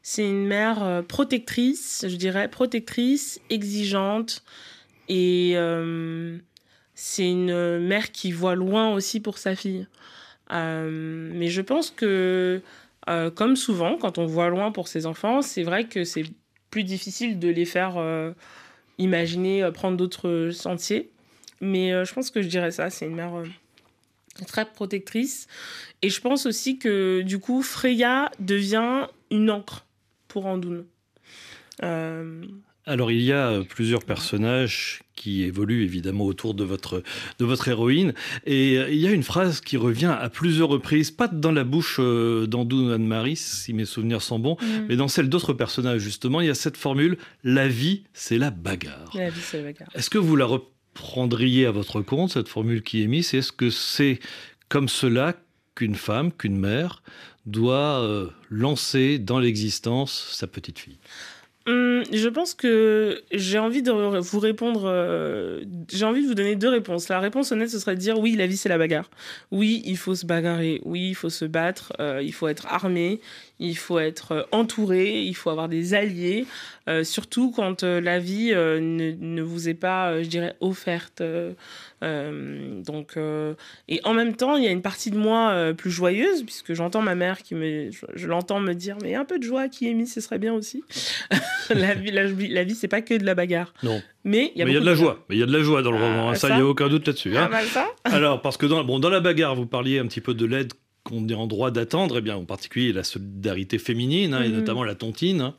C'est une mère euh, protectrice, je dirais, protectrice, exigeante. Et euh, c'est une mère qui voit loin aussi pour sa fille. Euh, mais je pense que, comme souvent, quand on voit loin pour ses enfants, c'est vrai que c'est plus difficile de les faire imaginer prendre d'autres sentiers. Mais je pense que je dirais ça, c'est une mère très protectrice. Et je pense aussi que du coup, Freya devient une encre pour Andoun. Euh,
Alors il y a euh, plusieurs personnages qui évoluent évidemment autour de votre, de votre héroïne. Et euh, il y a une phrase qui revient à plusieurs reprises, pas dans la bouche d'Andoun Anne-Marie, si mes souvenirs sont bons,
Mm.
mais dans celle d'autres personnages justement. Il y a cette formule, la vie, c'est la bagarre.
la vie, c'est la bagarre.
Est-ce que vous la reprendriez à votre compte, cette formule qui est mise? Est-ce que c'est comme cela qu'une femme, qu'une mère doit euh, lancer dans l'existence sa petite fille
Hum, je pense que j'ai envie de vous répondre. euh, j'ai envie de vous donner deux réponses. La réponse honnête, ce serait de dire oui, la vie c'est la bagarre. Oui, il faut se bagarrer. Oui, il faut se battre. euh, il faut être armé. Il faut être euh, entouré. Il faut avoir des alliés. euh, surtout quand euh, la vie euh, ne, ne vous est pas, je dirais, offerte. donc, et en même temps, il y a une partie de moi plus joyeuse puisque j'entends ma mère qui me, je, je l'entends me dire mais un peu de joie qui est mis, ce serait bien aussi. la vie, la, la vie, c'est pas que de la bagarre.
Non.
Mais il y a,
Mais il y a
beaucoup
de la joie. Mais il y a de la joie dans le
Ah,
roman. hein. Ça,
ça
il n'y a aucun doute là-dessus. Hein.
mal ça.
Alors, parce que dans, bon, dans la bagarre, vous parliez un petit peu de l'aide qu'on est en droit d'attendre, eh bien, en particulier la solidarité féminine, hein, et
Mhm.
notamment la tontine, hein,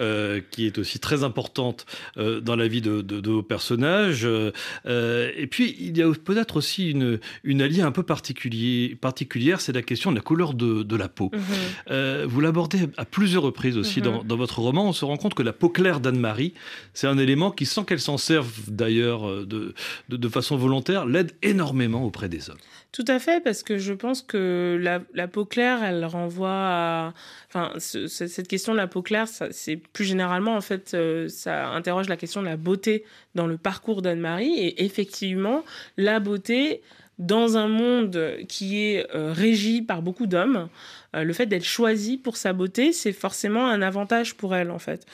euh, qui est aussi très importante euh, dans la vie de, de- de vos personnages. Euh, et puis, il y a peut-être aussi une, une alliée un peu particulière, c'est la question de la couleur de, de la peau.
Mhm.
Vous l'abordez à plusieurs reprises aussi
Mhm.
dans, dans votre roman. On se rend compte que la peau claire d'Anne-Marie, c'est un élément qui, sans qu'elle s'en serve d'ailleurs de, de façon volontaire, l'aide énormément auprès des hommes.
Tout à fait, parce que je pense que la, peau claire, elle renvoie à. Enfin, ce- ce- cette question de la peau claire, c'est plus généralement, en fait, euh, ça interroge la question de la beauté dans le parcours d'Anne-Marie. Et effectivement, la beauté, dans un monde qui est euh, régi par beaucoup d'hommes, euh, le fait d'être choisie pour sa beauté, c'est forcément un avantage pour elle, en fait.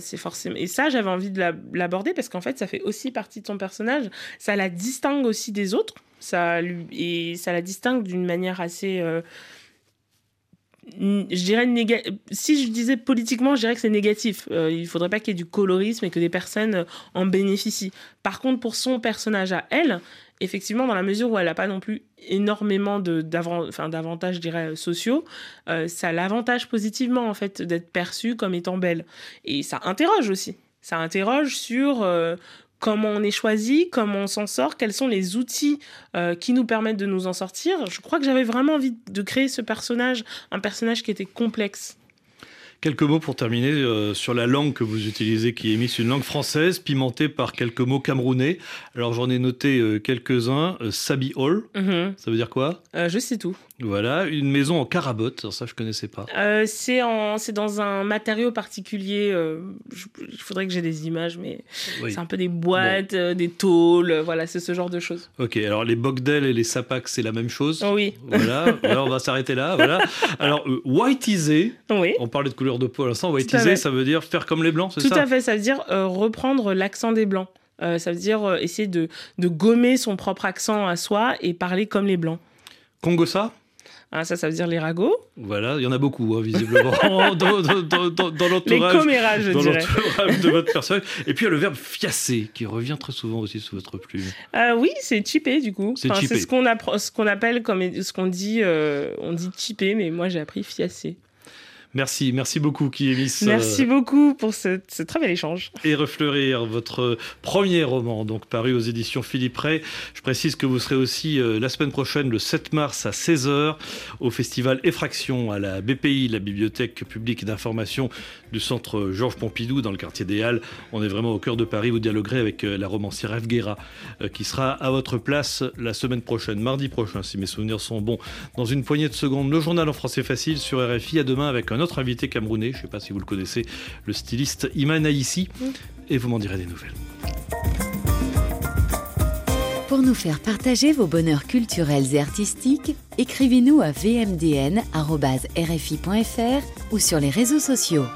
C'est forcément... Et ça, j'avais envie de la- l'aborder parce qu'en fait, ça fait aussi partie de son personnage. Ça la distingue aussi des autres. Ça. Et ça la distingue d'une manière assez. euh, Je dirais néga- si je disais politiquement, je dirais que c'est négatif. Euh, il faudrait pas qu'il y ait du colorisme et que des personnes euh, en bénéficient. Par contre, pour son personnage à elle, effectivement, dans la mesure où elle n'a pas non plus énormément d'avantages, je dirais, sociaux, euh, ça l'avantage positivement en fait d'être perçue comme étant belle. Et ça interroge aussi. Ça interroge sur comment on est choisi, comment on s'en sort, quels sont les outils euh, qui nous permettent de nous en sortir. Je crois que j'avais vraiment envie de créer ce personnage, un personnage qui était complexe.
Quelques mots pour terminer euh, sur la langue que vous utilisez, qui est mise une langue française, pimentée par quelques mots camerounais. Alors j'en ai noté euh, quelques-uns. Euh, Sabi Hall,
Mhm.
ça veut dire quoi?
Je sais tout.
Voilà, une maison en carabote, Alors ça je connaissais pas.
C'est dans un matériau particulier. je- Il faudrait que j'ai des images, mais
Oui.
c'est un peu des boîtes, des tôles. Voilà, c'est ce genre de choses.
Ok, alors les Bogdel et les Sapak, c'est la même chose?
Oui,
Voilà, on va s'arrêter là. Voilà. Alors, whiteiser,
oui.
on parlait de couleur de peau à l'instant,
à
whiteiser,
fait.
ça veut dire faire comme les blancs, c'est
Tout
ça
à fait, ça veut dire euh, reprendre l'accent des blancs. Euh, ça veut dire euh, essayer de, de gommer son propre accent à soi et parler comme les blancs.
Congossa
Ah, ça, ça veut dire les ragots.
Voilà, il y en a beaucoup, hein, visiblement, dans, dans, dans, dans- dans
Les
l'entourage.
commérages, je
Dans
dirais.
l'entourage de votre personnage. Et puis il y a le verbe fiasser qui revient très souvent aussi sous votre plume.
Euh, oui, c'est chippé du coup.
C'est
Enfin, ce qu'on ce appelle comme ce qu'on dit, on dit chippé, mais moi j'ai appris fiassé.
Merci, merci beaucoup, Kiemis.
Merci beaucoup pour ce, ce très bel échange.
et refleurir votre premier roman, donc paru aux éditions Philippe Ray. Je précise que vous serez aussi euh, la semaine prochaine, le 7 mars à 16h, au festival Effraction à la BPI, la Bibliothèque publique d'information du centre Georges Pompidou, dans le quartier des Halles. On est vraiment au cœur de Paris. Vous dialoguerez avec euh, la romancière Eve Guéra, euh, qui sera à votre place la semaine prochaine, mardi prochain, si mes souvenirs sont bons. Dans une poignée de secondes, le journal en français facile sur RFI. À demain avec un autre invité camerounais. Je ne sais pas si vous le connaissez, le styliste Iman Aïssi. Et vous m'en direz des nouvelles.
Pour nous faire partager vos bonheurs culturels et artistiques, écrivez-nous à vmdn.rfi.fr ou sur les réseaux sociaux.